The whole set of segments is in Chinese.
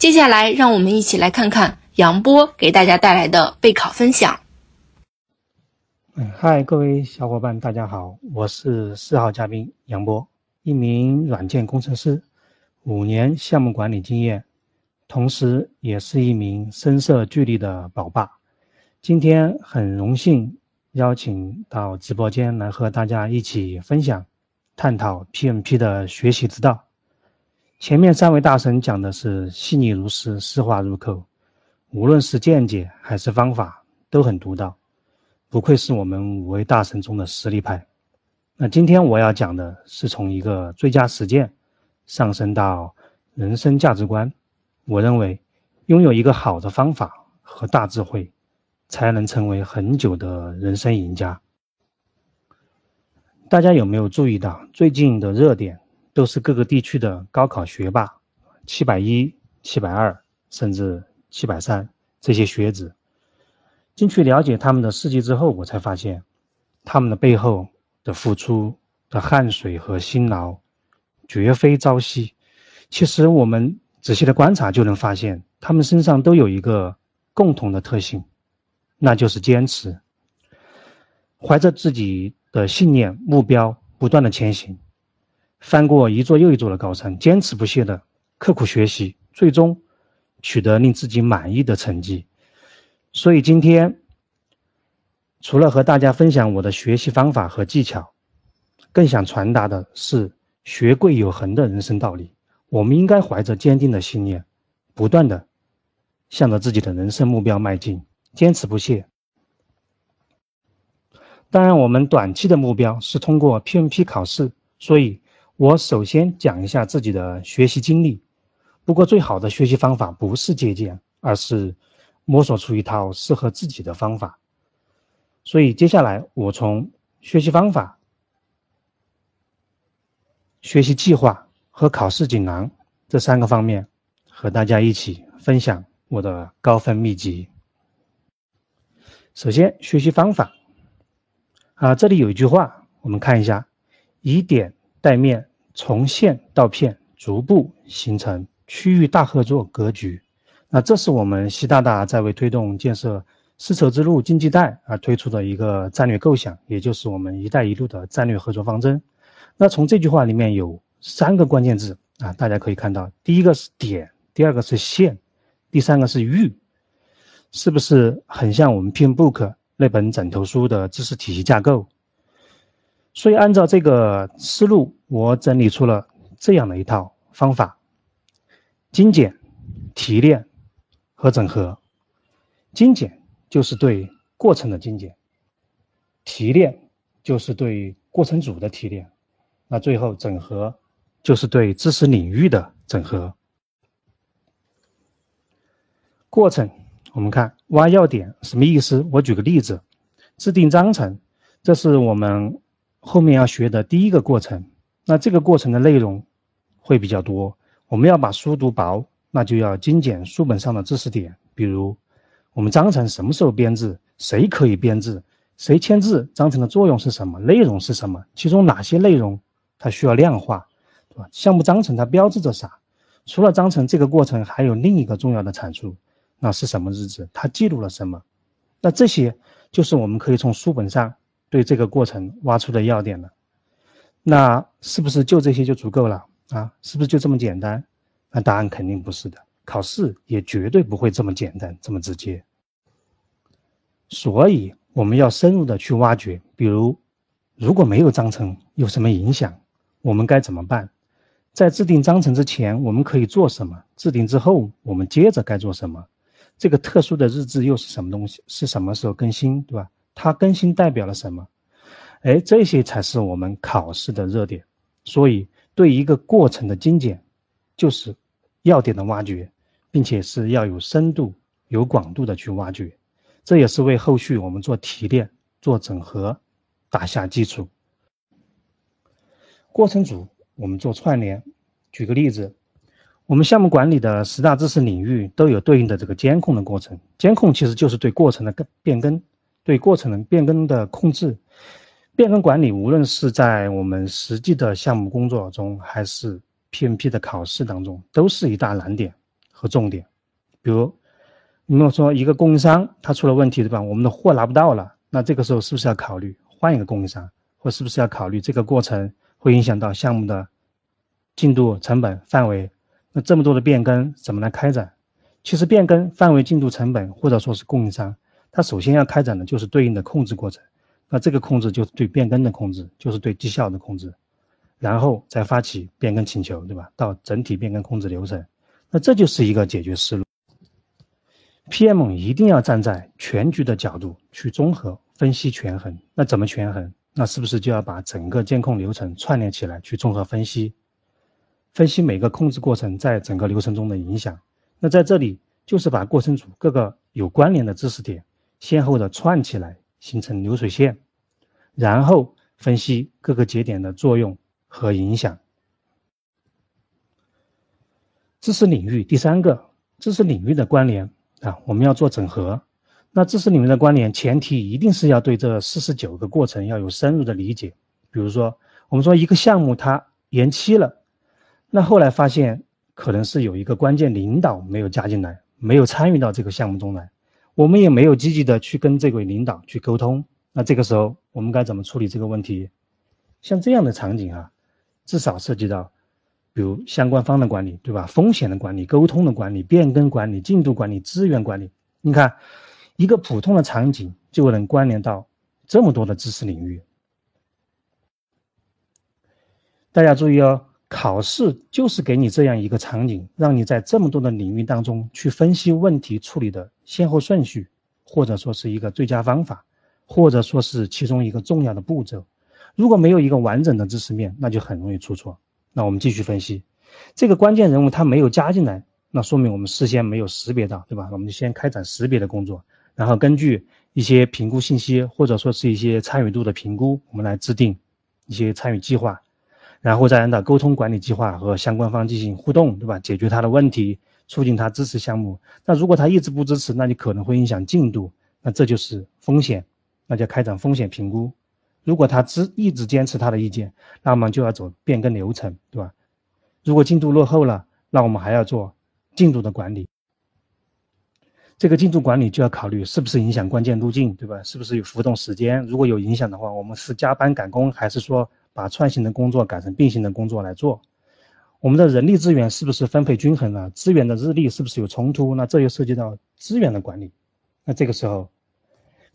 接下来，让我们一起来看看杨波给大家带来的备考分享。嗨，各位小伙伴，大家好，我是四号嘉宾杨波，一名软件工程师，五年项目管理经验，同时也是一名声色俱厉的宝爸。今天很荣幸邀请到直播间来和大家一起分享、探讨 PMP 的学习之道。前面三位大神讲的是细腻如丝、丝滑入扣，无论是见解还是方法都很独到，不愧是我们五位大神中的实力派。那今天我要讲的是从一个最佳实践上升到人生价值观。我认为，拥有一个好的方法和大智慧，才能成为很久的人生赢家。大家有没有注意到最近的热点？都是各个地区的高考学霸，七百一、七百二，甚至七百三这些学子。进去了解他们的事迹之后，我才发现，他们的背后的付出的汗水和辛劳，绝非朝夕。其实我们仔细的观察就能发现，他们身上都有一个共同的特性，那就是坚持，怀着自己的信念、目标，不断的前行。翻过一座又一座的高山，坚持不懈的刻苦学习，最终取得令自己满意的成绩。所以今天，除了和大家分享我的学习方法和技巧，更想传达的是“学贵有恒”的人生道理。我们应该怀着坚定的信念，不断的向着自己的人生目标迈进，坚持不懈。当然，我们短期的目标是通过 PMP 考试，所以。我首先讲一下自己的学习经历。不过，最好的学习方法不是借鉴，而是摸索出一套适合自己的方法。所以，接下来我从学习方法、学习计划和考试锦囊这三个方面，和大家一起分享我的高分秘籍。首先，学习方法啊，这里有一句话，我们看一下：以点带面。从线到片，逐步形成区域大合作格局。那这是我们习大大在为推动建设丝绸之路经济带而推出的一个战略构想，也就是我们“一带一路”的战略合作方针。那从这句话里面有三个关键字啊，大家可以看到，第一个是点，第二个是线，第三个是域，是不是很像我们 PM Book 那本枕头书的知识体系架构？所以，按照这个思路，我整理出了这样的一套方法：精简、提炼和整合。精简就是对过程的精简，提炼就是对过程组的提炼，那最后整合就是对知识领域的整合。过程，我们看挖要点什么意思？我举个例子：制定章程，这是我们。后面要学的第一个过程，那这个过程的内容会比较多。我们要把书读薄，那就要精简书本上的知识点。比如，我们章程什么时候编制？谁可以编制？谁签字？章程的作用是什么？内容是什么？其中哪些内容它需要量化，对吧？项目章程它标志着啥？除了章程这个过程，还有另一个重要的产出，那是什么日子？它记录了什么？那这些就是我们可以从书本上。对这个过程挖出的要点了，那是不是就这些就足够了啊？是不是就这么简单？那答案肯定不是的，考试也绝对不会这么简单这么直接。所以我们要深入的去挖掘，比如如果没有章程有什么影响，我们该怎么办？在制定章程之前我们可以做什么？制定之后我们接着该做什么？这个特殊的日志又是什么东西？是什么时候更新？对吧？它更新代表了什么？哎，这些才是我们考试的热点。所以，对一个过程的精简，就是要点的挖掘，并且是要有深度、有广度的去挖掘。这也是为后续我们做提炼、做整合打下基础。过程组我们做串联。举个例子，我们项目管理的十大知识领域都有对应的这个监控的过程。监控其实就是对过程的更变更。对过程的变更的控制、变更管理，无论是在我们实际的项目工作中，还是 PMP 的考试当中，都是一大难点和重点。比如，你们说一个供应商他出了问题，对吧？我们的货拿不到了，那这个时候是不是要考虑换一个供应商，或是不是要考虑这个过程会影响到项目的进度、成本、范围？那这么多的变更怎么来开展？其实变更范围、进度、成本，或者说是供应商，他首先要开展的就是对应的控制过程。那这个控制就是对变更的控制，就是对绩效的控制，然后再发起变更请求，对吧？到整体变更控制流程，那这就是一个解决思路。PM 一定要站在全局的角度去综合分析权衡。那怎么权衡？那是不是就要把整个监控流程串联起来去综合分析？分析每个控制过程在整个流程中的影响。那在这里就是把过程组各个有关联的知识点先后的串起来。形成流水线，然后分析各个节点的作用和影响。知识领域第三个，知识领域的关联啊，我们要做整合。那知识领域的关联前提一定是要对这四十九个过程要有深入的理解。比如说，我们说一个项目它延期了，那后来发现可能是有一个关键领导没有加进来，没有参与到这个项目中来。我们也没有积极的去跟这位领导去沟通，那这个时候我们该怎么处理这个问题？像这样的场景啊，至少涉及到，比如相关方的管理，对吧？风险的管理、沟通的管理、变更管理、进度管理、资源管理。你看，一个普通的场景就能关联到这么多的知识领域。大家注意哦。考试就是给你这样一个场景，让你在这么多的领域当中去分析问题处理的先后顺序，或者说是一个最佳方法，或者说是其中一个重要的步骤。如果没有一个完整的知识面，那就很容易出错。那我们继续分析，这个关键人物他没有加进来，那说明我们事先没有识别到，对吧？我们就先开展识别的工作，然后根据一些评估信息，或者说是一些参与度的评估，我们来制定一些参与计划。然后再按照沟通管理计划和相关方进行互动，对吧？解决他的问题，促进他支持项目。那如果他一直不支持，那你可能会影响进度，那这就是风险，那就开展风险评估。如果他支一直坚持他的意见，那么就要走变更流程，对吧？如果进度落后了，那我们还要做进度的管理。这个进度管理就要考虑是不是影响关键路径，对吧？是不是有浮动时间？如果有影响的话，我们是加班赶工，还是说？把串行的工作改成并行的工作来做，我们的人力资源是不是分配均衡了？资源的日历是不是有冲突？那这又涉及到资源的管理。那这个时候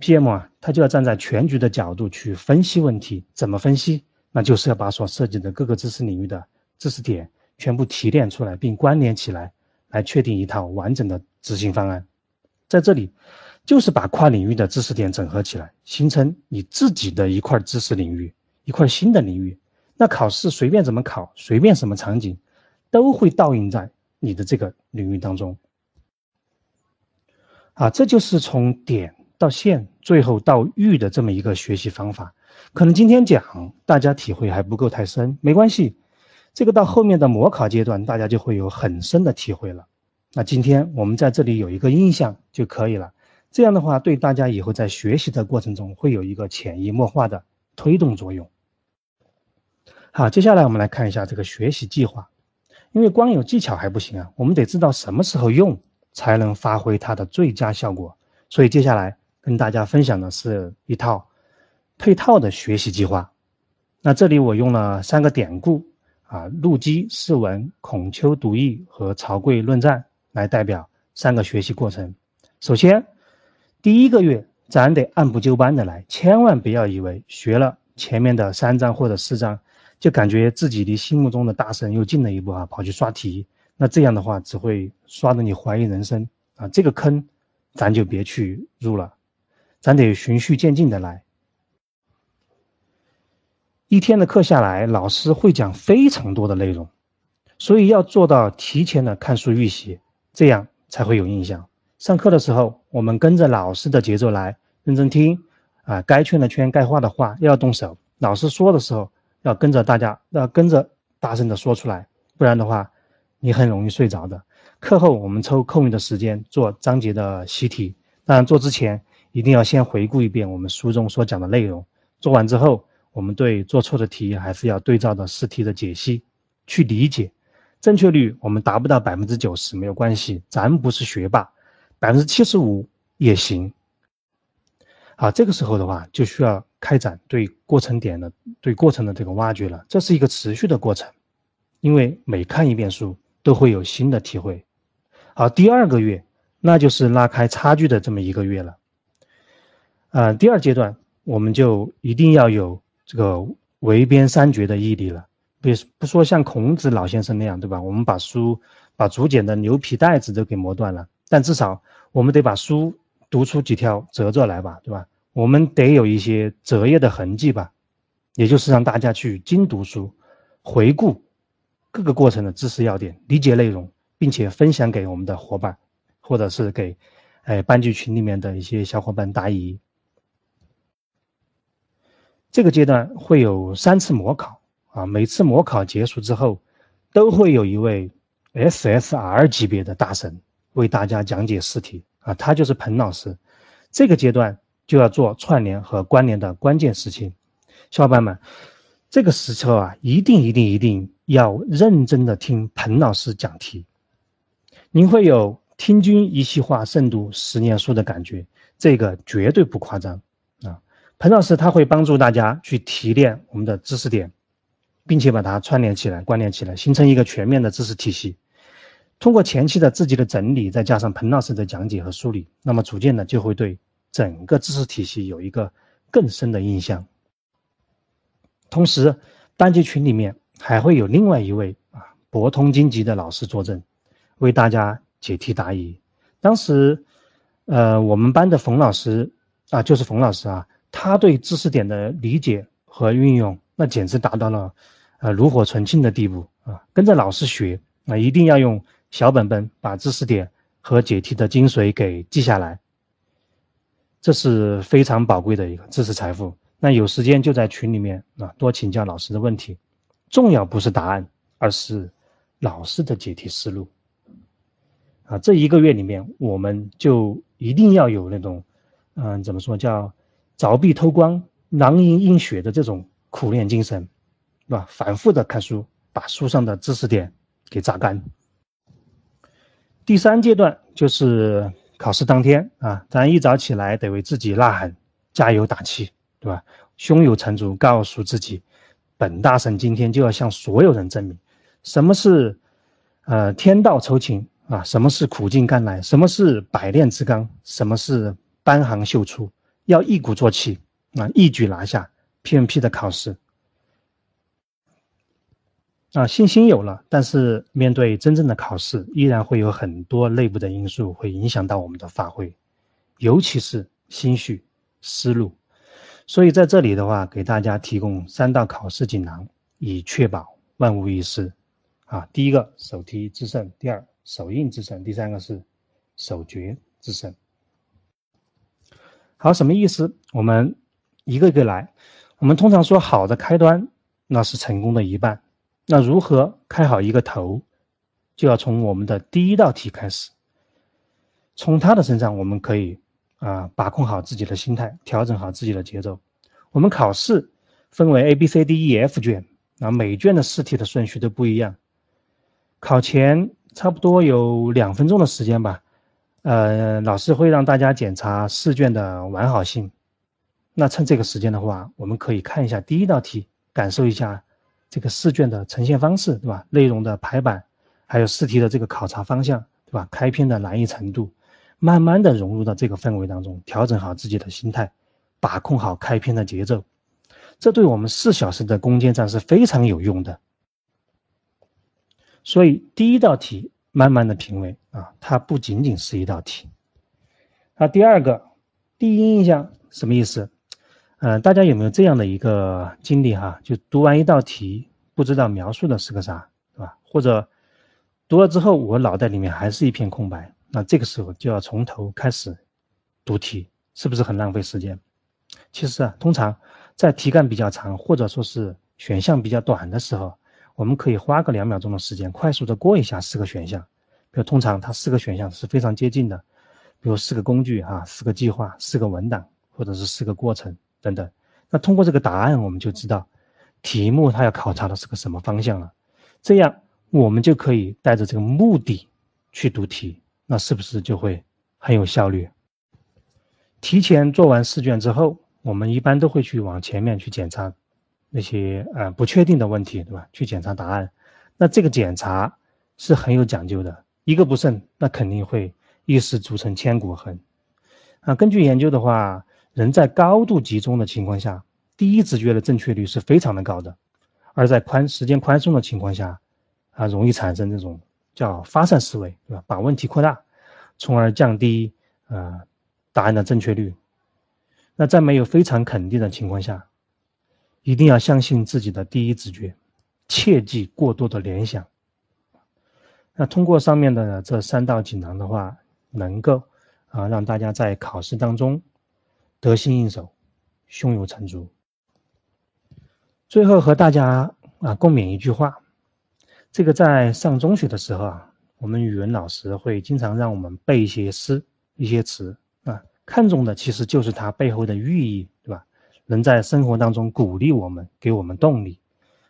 ，PM 啊，他就要站在全局的角度去分析问题。怎么分析？那就是要把所涉及的各个知识领域的知识点全部提炼出来，并关联起来，来确定一套完整的执行方案。在这里，就是把跨领域的知识点整合起来，形成你自己的一块知识领域。一块新的领域，那考试随便怎么考，随便什么场景，都会倒映在你的这个领域当中。啊，这就是从点到线，最后到域的这么一个学习方法。可能今天讲大家体会还不够太深，没关系，这个到后面的模考阶段，大家就会有很深的体会了。那今天我们在这里有一个印象就可以了，这样的话对大家以后在学习的过程中会有一个潜移默化的推动作用。好，接下来我们来看一下这个学习计划，因为光有技巧还不行啊，我们得知道什么时候用才能发挥它的最佳效果。所以接下来跟大家分享的是一套配套的学习计划。那这里我用了三个典故啊，陆机释文、孔丘读易和曹刿论战来代表三个学习过程。首先，第一个月咱得按部就班的来，千万不要以为学了前面的三章或者四章。就感觉自己离心目中的大神又近了一步啊，跑去刷题，那这样的话只会刷得你怀疑人生啊！这个坑，咱就别去入了，咱得循序渐进的来。一天的课下来，老师会讲非常多的内容，所以要做到提前的看书预习，这样才会有印象。上课的时候，我们跟着老师的节奏来，认真听啊，该圈的圈，该画的画，要动手。老师说的时候。要跟着大家，要跟着大声的说出来，不然的话，你很容易睡着的。课后我们抽空余的时间做章节的习题，当然做之前一定要先回顾一遍我们书中所讲的内容。做完之后，我们对做错的题还是要对照着试题的解析去理解，正确率我们达不到百分之九十没有关系，咱不是学霸，百分之七十五也行。啊，这个时候的话就需要开展对过程点的对过程的这个挖掘了，这是一个持续的过程，因为每看一遍书都会有新的体会。好，第二个月那就是拉开差距的这么一个月了。啊，第二阶段我们就一定要有这个围边三绝的毅力了。别不说像孔子老先生那样，对吧？我们把书把竹简的牛皮带子都给磨断了，但至少我们得把书读出几条褶皱来吧，对吧？我们得有一些折页的痕迹吧，也就是让大家去精读书，回顾各个过程的知识要点，理解内容，并且分享给我们的伙伴，或者是给哎班级群里面的一些小伙伴答疑。这个阶段会有三次模考。啊，每次模考结束之后，都会有一位 SSR 级别的大神为大家讲解试题啊，他就是彭老师。这个阶段就要做串联和关联的关键事情，小伙伴们，这个时候啊，一定一定一定要认真的听彭老师讲题，您会有听君一席话，胜读十年书的感觉，这个绝对不夸张啊。彭老师他会帮助大家去提炼我们的知识点。并且把它串联起来、关联起来，形成一个全面的知识体系。通过前期的自己的整理，再加上彭老师的讲解和梳理，那么逐渐的就会对整个知识体系有一个更深的印象。同时，班级群里面还会有另外一位啊博通经济的老师坐镇，为大家解题答疑。当时，呃，我们班的冯老师啊，就是冯老师啊，他对知识点的理解和运用，那简直达到了。呃，炉火纯青的地步啊！跟着老师学啊，一定要用小本本把知识点和解题的精髓给记下来，这是非常宝贵的一个知识财富。那有时间就在群里面啊，多请教老师的问题。重要不是答案，而是老师的解题思路。啊，这一个月里面，我们就一定要有那种，嗯，怎么说叫凿壁偷光、囊萤映雪的这种苦练精神。是吧？反复的看书，把书上的知识点给榨干。第三阶段就是考试当天啊，咱一早起来得为自己呐喊、加油打气，对吧？胸有成竹，告诉自己，本大神今天就要向所有人证明，什么是呃天道酬勤啊，什么是苦尽甘来，什么是百炼之钢，什么是班行秀出，要一鼓作气啊，一举拿下 PMP 的考试。啊，信心有了，但是面对真正的考试，依然会有很多内部的因素会影响到我们的发挥，尤其是心绪、思路。所以在这里的话，给大家提供三道考试锦囊，以确保万无一失。啊，第一个手提制胜，第二手印制胜，第三个是手诀制胜。好，什么意思？我们一个一个来。我们通常说，好的开端，那是成功的一半。那如何开好一个头，就要从我们的第一道题开始。从他的身上，我们可以啊把控好自己的心态，调整好自己的节奏。我们考试分为 A、B、C、D、E、F 卷，啊每卷的试题的顺序都不一样。考前差不多有两分钟的时间吧，呃，老师会让大家检查试卷的完好性。那趁这个时间的话，我们可以看一下第一道题，感受一下。这个试卷的呈现方式，对吧？内容的排版，还有试题的这个考察方向，对吧？开篇的难易程度，慢慢的融入到这个氛围当中，调整好自己的心态，把控好开篇的节奏，这对我们四小时的攻坚战是非常有用的。所以第一道题慢慢的品味啊，它不仅仅是一道题。那第二个，第一印象什么意思？嗯，大家有没有这样的一个经历哈？就读完一道题，不知道描述的是个啥，对吧？或者读了之后，我脑袋里面还是一片空白，那这个时候就要从头开始读题，是不是很浪费时间？其实啊，通常在题干比较长或者说是选项比较短的时候，我们可以花个两秒钟的时间，快速的过一下四个选项。比如通常它四个选项是非常接近的，比如四个工具哈，四个计划，四个文档，或者是四个过程。等等，那通过这个答案，我们就知道题目它要考察的是个什么方向了。这样我们就可以带着这个目的去读题，那是不是就会很有效率？提前做完试卷之后，我们一般都会去往前面去检查那些呃不确定的问题，对吧？去检查答案。那这个检查是很有讲究的，一个不慎，那肯定会一时铸成千古恨。啊，根据研究的话，人在高度集中的情况下，第一直觉的正确率是非常的高的，而在宽时间宽松的情况下，啊，容易产生这种叫发散思维，对吧？把问题扩大，从而降低啊答案的正确率。那在没有非常肯定的情况下，一定要相信自己的第一直觉，切忌过多的联想。那通过上面的这三道锦囊的话，能够。啊，让大家在考试当中得心应手，胸有成竹。最后和大家啊共勉一句话：这个在上中学的时候啊，我们语文老师会经常让我们背一些诗、一些词啊，看重的其实就是它背后的寓意，对吧？能在生活当中鼓励我们，给我们动力。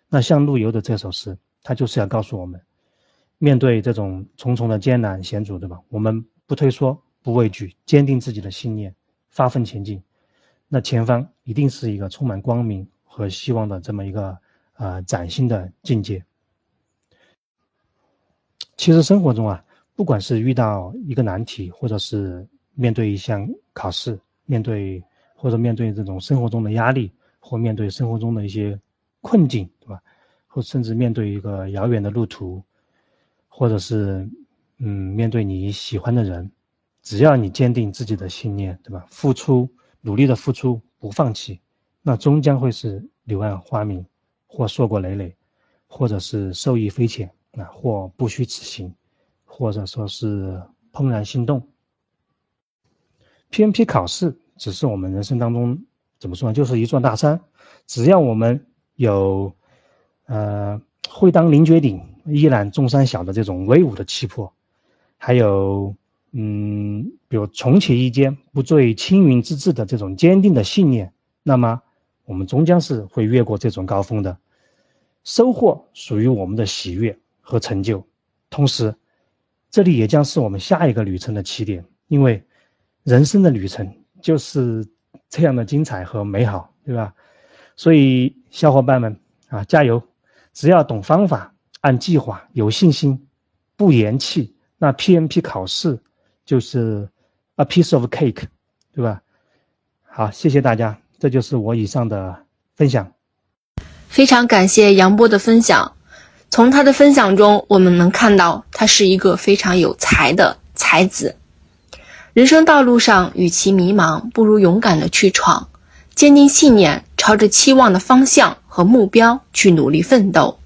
那像陆游的这首诗，它就是要告诉我们，面对这种重重的艰难险阻，对吧？我们不退缩。不畏惧，坚定自己的信念，发奋前进，那前方一定是一个充满光明和希望的这么一个啊崭新的境界。其实生活中啊，不管是遇到一个难题，或者是面对一项考试，面对或者面对这种生活中的压力，或面对生活中的一些困境，对吧？或甚至面对一个遥远的路途，或者是嗯，面对你喜欢的人。只要你坚定自己的信念，对吧？付出，努力的付出，不放弃，那终将会是柳暗花明，或硕果累累，或者是受益匪浅啊，或不虚此行，或者说是怦然心动。PMP 考试只是我们人生当中怎么说呢？就是一座大山，只要我们有，呃，会当凌绝顶，一览众山小的这种威武的气魄，还有。嗯，比如重启一间，不坠青云之志的这种坚定的信念，那么我们终将是会越过这种高峰的，收获属于我们的喜悦和成就。同时，这里也将是我们下一个旅程的起点，因为人生的旅程就是这样的精彩和美好，对吧？所以，小伙伴们啊，加油！只要懂方法，按计划，有信心，不言弃，那 PMP 考试。就是 a piece of cake，对吧？好，谢谢大家，这就是我以上的分享。非常感谢杨波的分享。从他的分享中，我们能看到他是一个非常有才的才子。人生道路上，与其迷茫，不如勇敢的去闯，坚定信念，朝着期望的方向和目标去努力奋斗。